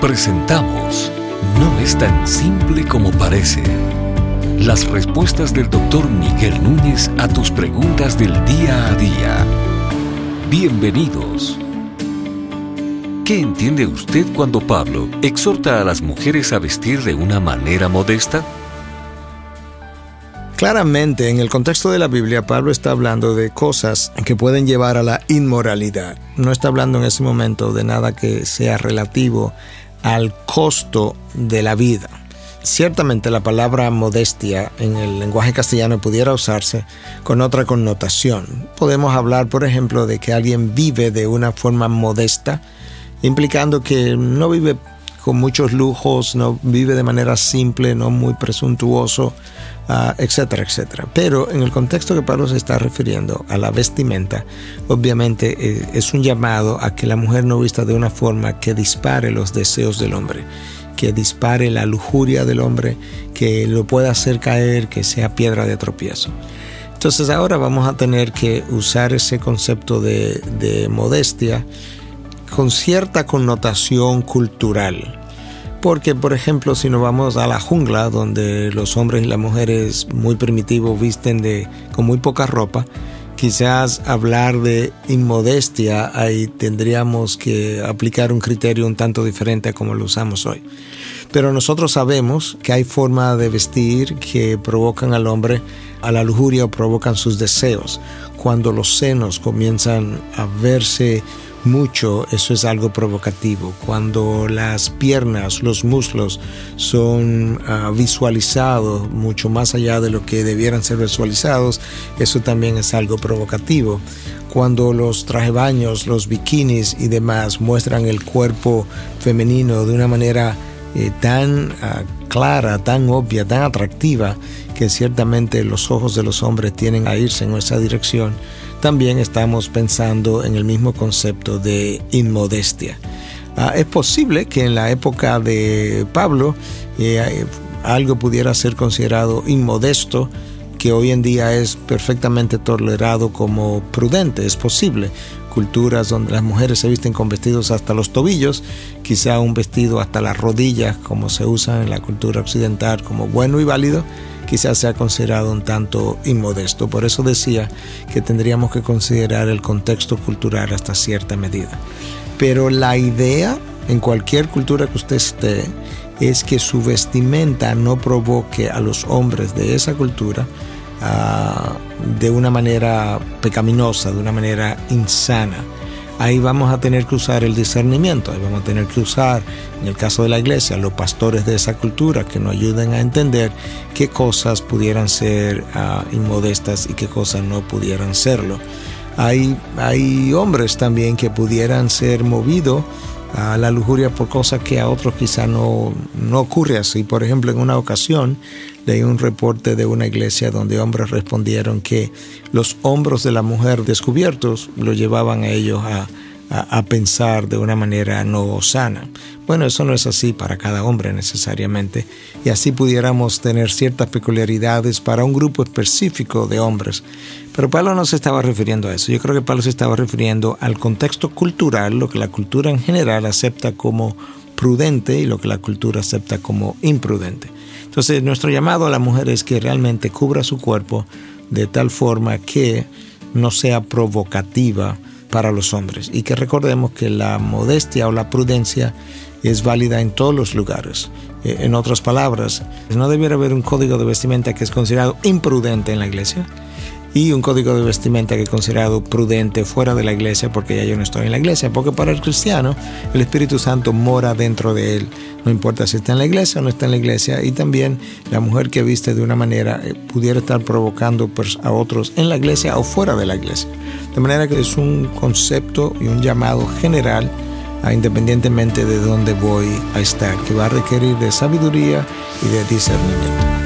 Presentamos No es tan simple como parece. Las respuestas del doctor Miguel Núñez a tus preguntas del día a día. Bienvenidos. ¿Qué entiende usted cuando Pablo exhorta a las mujeres a vestir de una manera modesta? Claramente, en el contexto de la Biblia, Pablo está hablando de cosas que pueden llevar a la inmoralidad. No está hablando en ese momento de nada que sea relativo al costo de la vida. Ciertamente la palabra modestia en el lenguaje castellano pudiera usarse con otra connotación. Podemos hablar, por ejemplo, de que alguien vive de una forma modesta, implicando que no vive con muchos lujos, no vive de manera simple, no muy presuntuoso, uh, etcétera, etcétera. Pero en el contexto que Pablo se está refiriendo a la vestimenta, obviamente eh, es un llamado a que la mujer no vista de una forma que dispare los deseos del hombre que dispare la lujuria del hombre, que lo pueda hacer caer, que sea piedra de tropiezo. Entonces ahora vamos a tener que usar ese concepto de, de modestia con cierta connotación cultural. Porque, por ejemplo, si nos vamos a la jungla, donde los hombres y las mujeres muy primitivos visten de, con muy poca ropa, quizás hablar de inmodestia, ahí tendríamos que aplicar un criterio un tanto diferente a como lo usamos hoy. Pero nosotros sabemos que hay formas de vestir que provocan al hombre a la lujuria o provocan sus deseos. Cuando los senos comienzan a verse mucho, eso es algo provocativo. Cuando las piernas, los muslos son uh, visualizados mucho más allá de lo que debieran ser visualizados, eso también es algo provocativo. Cuando los trajebaños, los bikinis y demás muestran el cuerpo femenino de una manera eh, tan uh, clara, tan obvia, tan atractiva, que ciertamente los ojos de los hombres tienen a irse en esa dirección, también estamos pensando en el mismo concepto de inmodestia. Ah, es posible que en la época de Pablo eh, algo pudiera ser considerado inmodesto que hoy en día es perfectamente tolerado como prudente, es posible. Culturas donde las mujeres se visten con vestidos hasta los tobillos, quizá un vestido hasta las rodillas, como se usa en la cultura occidental, como bueno y válido, quizás sea considerado un tanto inmodesto. Por eso decía que tendríamos que considerar el contexto cultural hasta cierta medida. Pero la idea en cualquier cultura que usted esté es que su vestimenta no provoque a los hombres de esa cultura uh, de una manera pecaminosa, de una manera insana ahí vamos a tener que usar el discernimiento, ahí vamos a tener que usar, en el caso de la iglesia, los pastores de esa cultura que nos ayuden a entender qué cosas pudieran ser uh, inmodestas y qué cosas no pudieran serlo. Hay, hay hombres también que pudieran ser movidos a la lujuria por cosas que a otros quizá no, no ocurre así. Por ejemplo, en una ocasión leí un reporte de una iglesia donde hombres respondieron que los hombros de la mujer descubiertos lo llevaban a ellos a, a, pensar de una manera no sana. Bueno, eso no es así para cada hombre necesariamente, y así pudiéramos tener ciertas peculiaridades para un grupo específico de hombres. Pero Pablo no se estaba refiriendo a eso, yo creo que Pablo se estaba refiriendo al contexto cultural, lo que la cultura en general acepta como prudente y lo que la cultura acepta como imprudente. Entonces, nuestro llamado a la mujer es que realmente cubra su cuerpo de tal forma que no sea provocativa para los hombres y que recordemos que la modestia o la prudencia es válida en todos los lugares. Eh, en otras palabras, no debiera haber un código de vestimenta que es considerado imprudente en la iglesia y un código de vestimenta que es considerado prudente fuera de la iglesia porque ya yo no estoy en la iglesia, porque para el cristiano el Espíritu Santo mora dentro de él, no importa si está en la iglesia o no está en la iglesia, y también la mujer que viste de una manera eh, pudiera estar provocando a otros en la iglesia o fuera de la iglesia. De manera que es un concepto y un llamado general independientemente de dónde voy a estar, que va a requerir de sabiduría y de discernimiento.